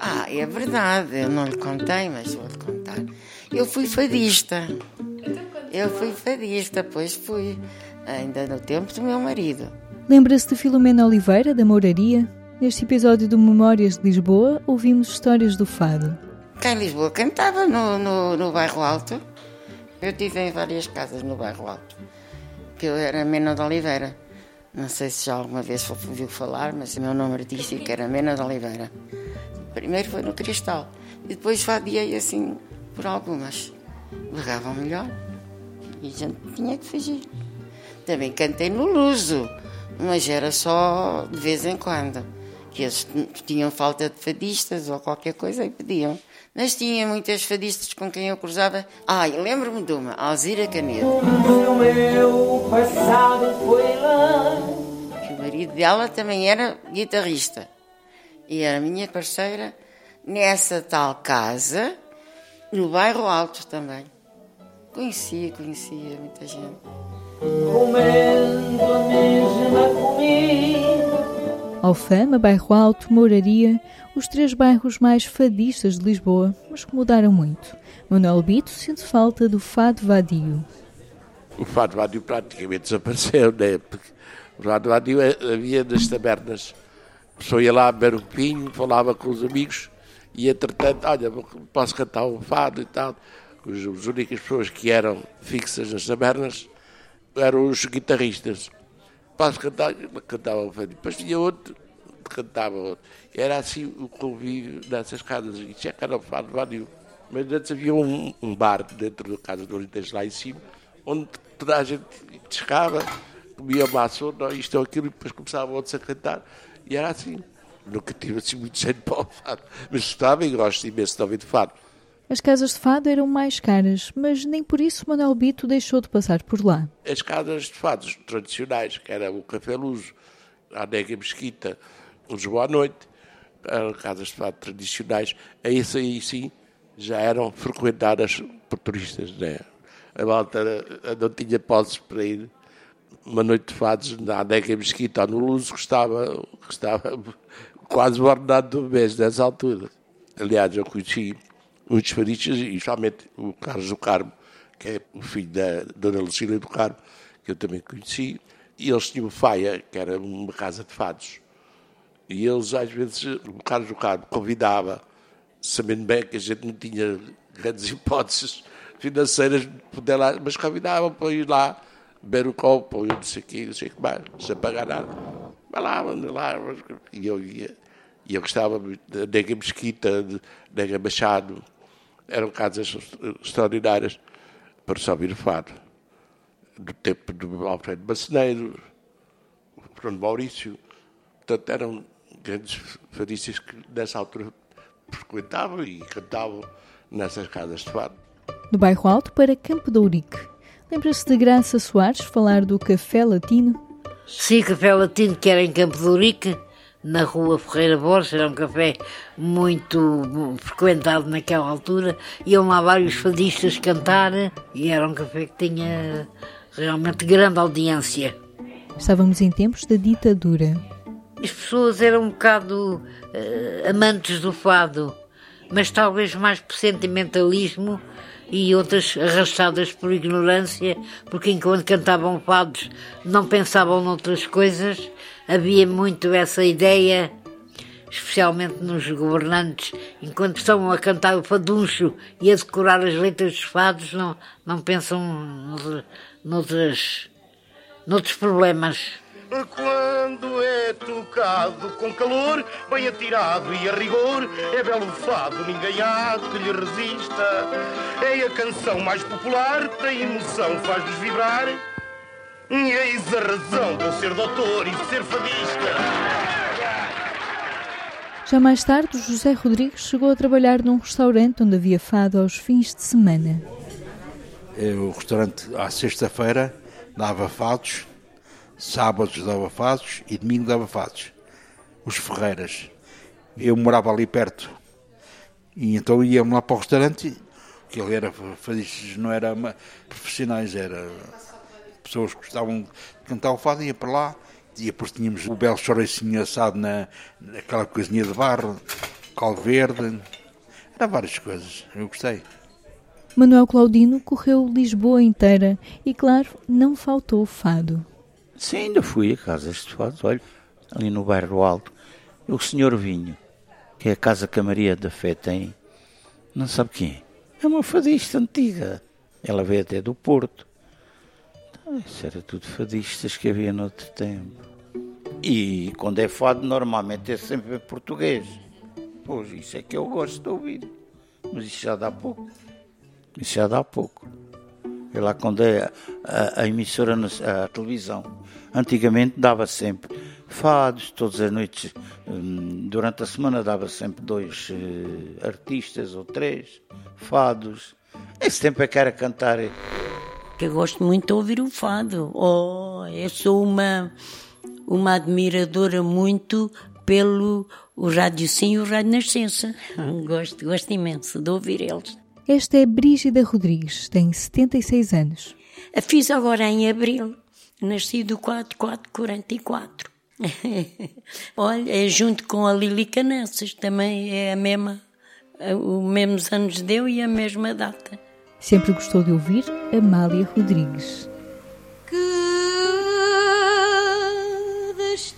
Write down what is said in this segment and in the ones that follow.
Ah, é verdade, eu não lhe contei, mas vou-lhe contar. Eu fui fadista. Eu fui fadista, pois fui, ainda no tempo do meu marido. Lembra-se de Filomena Oliveira, da Mouraria? Neste episódio do Memórias de Lisboa, ouvimos histórias do fado. Cá em Lisboa cantava no, no, no bairro Alto. Eu tive em várias casas no bairro Alto. Que eu era Mena de Oliveira. Não sei se já alguma vez ouviu falar, mas o meu nome artístico era Mena de Oliveira. Primeiro foi no Cristal e depois vadiei assim por algumas. Legavam melhor e a gente tinha que fugir. Também cantei no Luso, mas era só de vez em quando. Que eles tinham falta de fadistas ou qualquer coisa e pediam. Mas tinha muitas fadistas com quem eu cruzava. Ai, ah, lembro-me de uma, Alzira Canedo. O meu passado foi lá. O marido dela também era guitarrista. E era minha parceira nessa tal casa, no bairro Alto também. Conhecia, conhecia muita gente. Comendo a mesma comida. Alfama, Bairro Alto, Mouraria, os três bairros mais fadistas de Lisboa, mas que mudaram muito. Manuel Bito sente falta do fado vadio. O fado vadio praticamente desapareceu, né? Porque o fado vadio é, havia nas tabernas a pessoa ia lá beber um pinho, falava com os amigos e, entretanto, olha, posso cantar um fado e tal. As únicas pessoas que eram fixas nas tabernas eram os guitarristas. Posso cantar? Cantava um fado. Depois tinha outro cantava outro. Era assim o convívio nessas casas. E tinha era o fado vadio. Mas antes havia um, um, bar dentro da casa do Oriente, lá em cima, onde toda a gente chegava, comia maçã, isto ou aquilo, e depois começavam outros a cantar. E era assim. Nunca tive assim muito jeito para o fado. Mas gostava e gosto imenso de ouvir de fado. As casas de fado eram mais caras, mas nem por isso Manuel Bito deixou de passar por lá. As casas de fados tradicionais, que era o Café Luso, a Nega Mesquita, os Boa Noite, eram casas de fado tradicionais, isso aí sim já eram frequentadas por turistas. Né? A malta não tinha posses para ir uma noite de fados na Adega Mesquita, no Luz, estava, estava quase o ordenado do mês nessa altura. Aliás, eu conheci muitos fadistas, e somente o Carlos do Carmo, que é o filho da Dona Lucília do Carmo, que eu também conheci, e eles tinham Faia, que era uma casa de fados. E eles, às vezes, o Carlos do Carmo convidava, sabendo bem que a gente não tinha grandes hipóteses financeiras de poder lá, mas convidava para ir lá beber o copo, eu não sei o quê, não sei o que mais, sem pagar nada. Vai lá, anda lá. E eu ia. E eu gostava da Nega Mesquita, de Nega Machado. Eram casas extraordinárias para só ouvir fado. Do tempo do Alfredo Baceneiro, Fernando Maurício. Portanto, eram grandes fadistas que nessa altura frequentavam e cantavam nessas casas de fado. Do bairro Alto para Campo de Ourique Lembra-se de Graça Soares falar do Café Latino? Sim, Café Latino, que era em Campo de Urique, na rua Ferreira Borges, era um café muito frequentado naquela altura. Iam lá vários fadistas cantar e era um café que tinha realmente grande audiência. Estávamos em tempos da ditadura. As pessoas eram um bocado uh, amantes do fado, mas talvez mais por sentimentalismo e outras arrastadas por ignorância, porque enquanto cantavam fados não pensavam noutras coisas. Havia muito essa ideia, especialmente nos governantes, enquanto estão a cantar o faduncho e a decorar as letras dos fados, não, não pensam noutras, noutros problemas. Quando é tocado com calor, bem atirado e a rigor, é belo fado, ninguém há que lhe resista. É a canção mais popular, tem emoção, faz-nos vibrar. E eis a razão de eu ser doutor e de ser fadista. Já mais tarde, José Rodrigues chegou a trabalhar num restaurante onde havia fado aos fins de semana. É, o restaurante, à sexta-feira, dava fados sábados dava fados e domingo dava fados. Os Ferreiras. Eu morava ali perto. E então íamos lá para o restaurante, que ele era não era profissionais, era pessoas que gostavam de cantar o fado, ia para lá, E depois tínhamos o belo chouricinho assado na, naquela coisinha de barro, cal verde. Era várias coisas. Eu gostei. Manuel Claudino correu Lisboa inteira e, claro, não faltou fado. Sim, ainda fui a casas de fado. Olha, ali no bairro Alto. O senhor Vinho, que é a casa que a Maria da Fé tem, não sabe quem é. É uma fadista antiga. Ela veio até do Porto. Então, isso era tudo fadistas que havia no outro tempo. E quando é fado, normalmente é sempre em português. Pois, isso é que eu gosto de ouvir. Mas isso já dá pouco. Isso já dá pouco. Lá quando é a, a emissora, a televisão. Antigamente dava sempre fados, todas as noites, hum, durante a semana dava sempre dois uh, artistas ou três fados. Esse tempo é que era cantar. Que eu gosto muito de ouvir o fado. Oh, eu sou uma, uma admiradora muito pelo o Rádio Sim e o Rádio Nascença. Gosto, gosto imenso de ouvir eles. Esta é Brígida Rodrigues, tem 76 anos. A fiz agora em abril. Nasci do 4444. Olha, é junto com a Lili Canessas, também é a mesma, o mesmos anos deu e a mesma data. Sempre gostou de ouvir Amália Rodrigues. Que destino!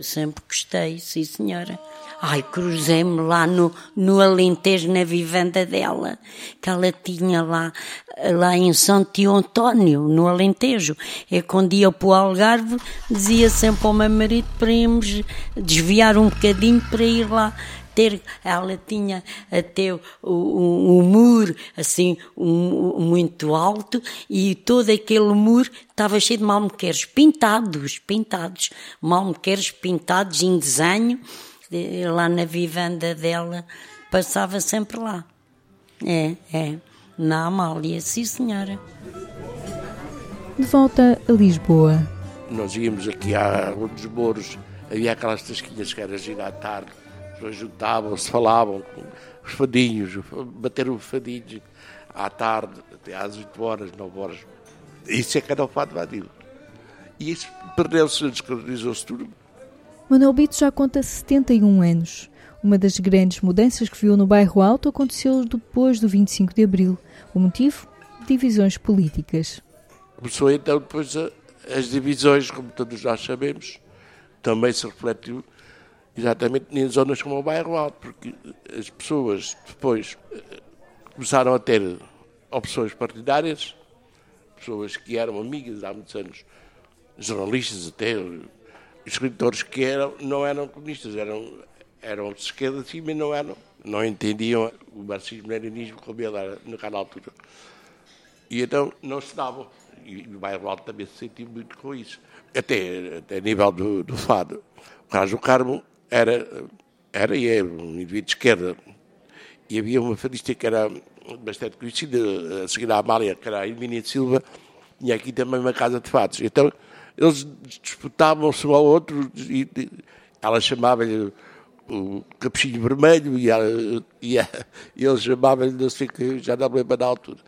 Sempre gostei, sim senhora. Ai, cruzei-me lá no, no Alentejo, na vivenda dela, que ela tinha lá, lá em Santo António, no Alentejo. É quando ia para o Algarve, dizia sempre ao meu marido para irmos desviar um bocadinho para ir lá ter, ela tinha até o, o, o muro assim um, muito alto e todo aquele muro estava cheio de malmequeres pintados, pintados, malmequeres pintados em desenho lá na vivenda dela, passava sempre lá. É, é. Na Amália, sim senhora. De volta a Lisboa. Nós íamos aqui à Rua dos Mouros, havia aquelas tasquinhas que era girar à tarde, as pessoas juntavam-se, falavam com os fadinhos, bateram os fadinhos à tarde, até às 8 horas, 9 horas. Isso é que era o fado vadio. E isso perdeu-se, descaracterizou-se tudo. Manuel Bito já conta 71 anos. Uma das grandes mudanças que viu no bairro Alto aconteceu depois do 25 de Abril. O motivo? Divisões políticas. Começou então depois a, as divisões, como todos nós sabemos, também se refletiu exatamente em zonas como o bairro Alto, porque as pessoas depois eh, começaram a ter opções partidárias, pessoas que eram amigas há muitos anos, jornalistas até, escritores que eram, não eram comunistas, eram, eram de esquerda sim, mas não eram, não entendiam o marxismo-leninismo como ele era naquela altura. E então não se davam. E o bairro Alto também se sentiu muito com isso. Até, até a nível do, do fado. O do Carmo era, era e é um indivíduo de esquerda. E havia uma fadista que era bastante conhecida, a seguir à Amália, que era a Hermínia de Silva, tinha aqui também uma casa de fados. Então, eles disputavam-se um ao outro e, ela chamava-lhe o capuchinho vermelho e, ela, e, ele chamava-lhe não sei que, já não me lembro da altura.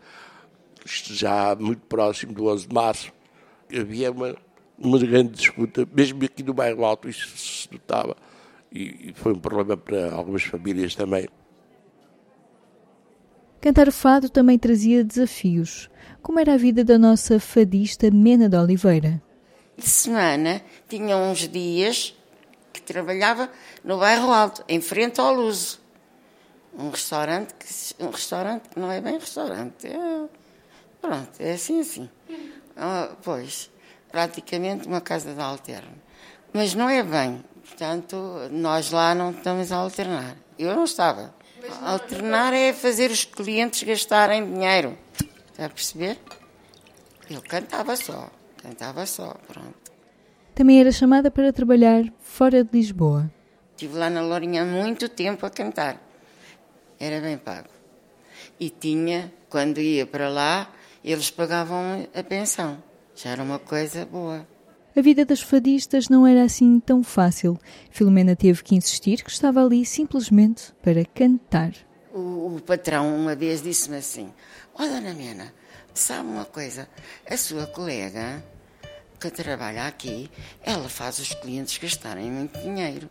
Isto já muito próximo do 11 de março, havia uma, uma grande disputa, mesmo aqui no bairro Alto isso se notava, e, e foi um problema para algumas famílias também. Cantar fado também trazia desafios. Como era a vida da nossa fadista Mena de Oliveira? De semana tinha uns dias que trabalhava no bairro Alto, em frente ao Luso. Um restaurante que, um restaurante que não é bem restaurante. É, pronto, é assim assim. Ah, pois, praticamente uma casa de alterno. Mas não é bem. Portanto, nós lá não estamos a alternar. Eu não estava. Alternar é fazer os clientes gastarem dinheiro. Está a perceber? Eu cantava só. Cantava só, pronto. Também era chamada para trabalhar fora de Lisboa. Estive lá na Lourinha há muito tempo a cantar. Era bem pago. E tinha, quando ia para lá, eles pagavam a pensão. Já era uma coisa boa. A vida das fadistas não era assim tão fácil. Filomena teve que insistir que estava ali simplesmente para cantar. O, o patrão uma vez disse-me assim: Ó oh, Dona Mena, sabe uma coisa? A sua colega que trabalha aqui, ela faz os clientes gastarem muito dinheiro.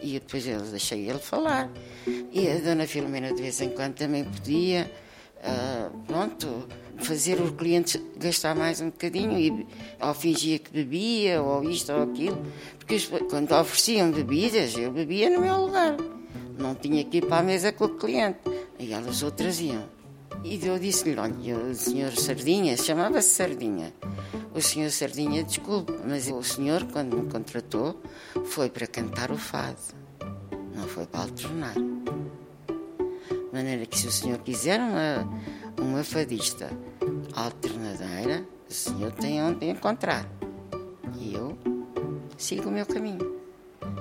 E depois eu deixei ele falar. E a dona Filomena de vez em quando também podia, uh, pronto, fazer os clientes gastar mais um bocadinho e ou fingia que bebia ou isto ou aquilo. Porque quando ofereciam bebidas, eu bebia no meu lugar. Não tinha que ir para a mesa com o cliente. E elas outras iam. E eu disse-lhe, olha, o senhor Sardinha, chamava-se Sardinha. O senhor Sardinha, desculpe, mas o senhor, quando me contratou, foi para cantar o fado, não foi para alternar. De maneira que se o senhor quiser uma, uma fadista alternadeira, o senhor tem onde encontrar. E eu sigo o meu caminho.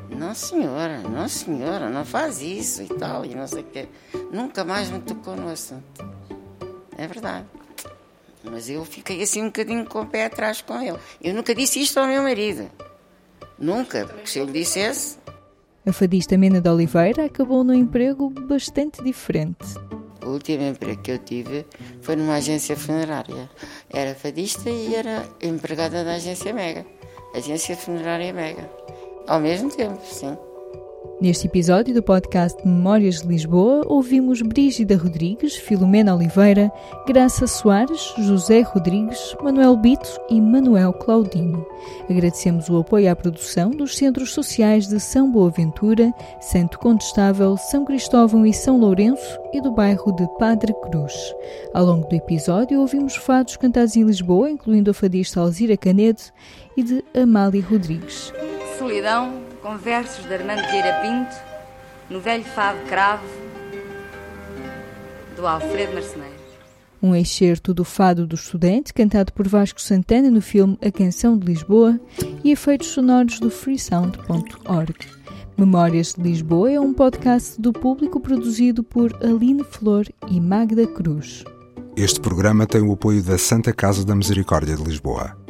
Não, senhora, não, senhora, não faz isso e tal, e não sei o quê. Nunca mais me tocou no assunto. É verdade. Mas eu fiquei assim um bocadinho com o pé atrás com ele. Eu nunca disse isto ao meu marido. Nunca, porque se eu lhe dissesse. A fadista Mena de Oliveira acabou num emprego bastante diferente. O último emprego que eu tive foi numa agência funerária. Era fadista e era empregada da agência Mega. Agência funerária Mega. Ao mesmo tempo, sim. Neste episódio do podcast Memórias de Lisboa, ouvimos Brígida Rodrigues, Filomena Oliveira, Graça Soares, José Rodrigues, Manuel Bito e Manuel Claudino. Agradecemos o apoio à produção dos Centros Sociais de São Boaventura, Santo Condestável, São Cristóvão e São Lourenço e do bairro de Padre Cruz. Ao longo do episódio, ouvimos fados cantados em Lisboa, incluindo a fadista Alzira Canedo e de Amália Rodrigues. Solidão com versos de Armando Vieira Pinto, no velho fado cravo do Alfredo Marceneiro. Um excerto do Fado do Estudante, cantado por Vasco Santana no filme A Canção de Lisboa, e efeitos sonoros do freesound.org. Memórias de Lisboa é um podcast do público produzido por Aline Flor e Magda Cruz. Este programa tem o apoio da Santa Casa da Misericórdia de Lisboa.